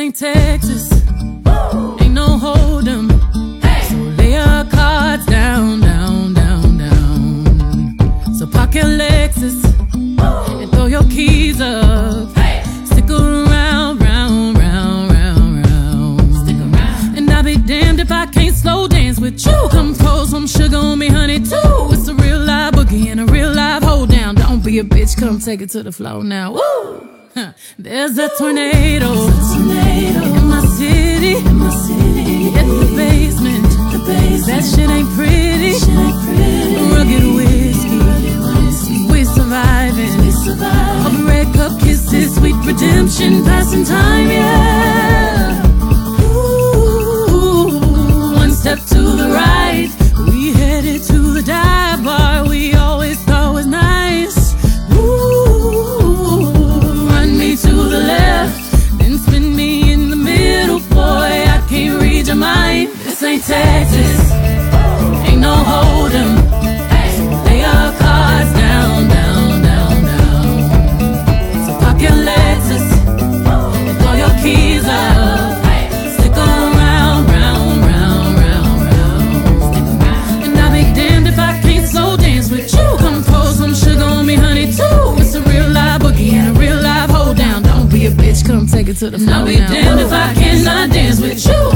ain't Texas. Ain't no hold 'em. So lay your cards down, down, down, down. So park your Lexus and throw your keys up. Stick around, round, round, round, round. Stick around. And I'll be damned if I can't slow dance with you. Come pour some sugar on me, honey, too. It's a real live boogie and a real live hold down. Don't be a bitch, come take it to the floor now. Woo! Huh. There's a tornado, in my city, in my city. At the basement, the basement. That shit ain't pretty. Rugged whiskey, we surviving. Of red cup kisses, sweet redemption, passing time, yeah. Mind. This ain't Texas, ain't no hold'em. Lay your cards down, down, down, down. So park your Lexus and throw your keys up. Stick around, round, round, round, round. And I'll be damned if I can't slow dance with you. Come pour some sugar on me, honey, too. It's a real live boogie and a real live hold down. Don't be a bitch, come take it to the floor. I'll be damned if I cannot dance with you.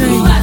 Hot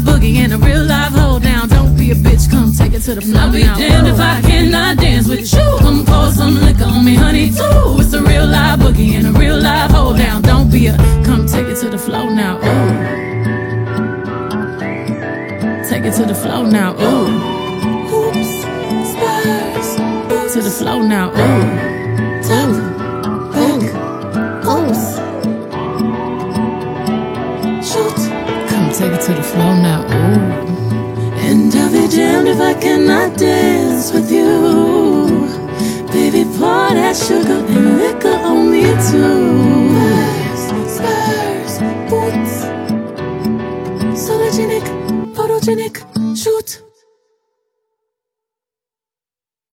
live boogie and a real live hold down. Don't be a bitch, come take it to the floor. I'll be damned if I cannot dance with you. Come pour some liquor on me, honey, too. It's a real live boogie and a real live hold down. Don't be a come take it to the floor now. Ooh. Take it to the floor now. Ooh. Hoops, spurs, to the floor now. Ooh. Ooh. if I cannot dance with you. Baby, pour that sugar and liquor on me too. Spurs, spurs, boots. Sologenic, photogenic, shoot.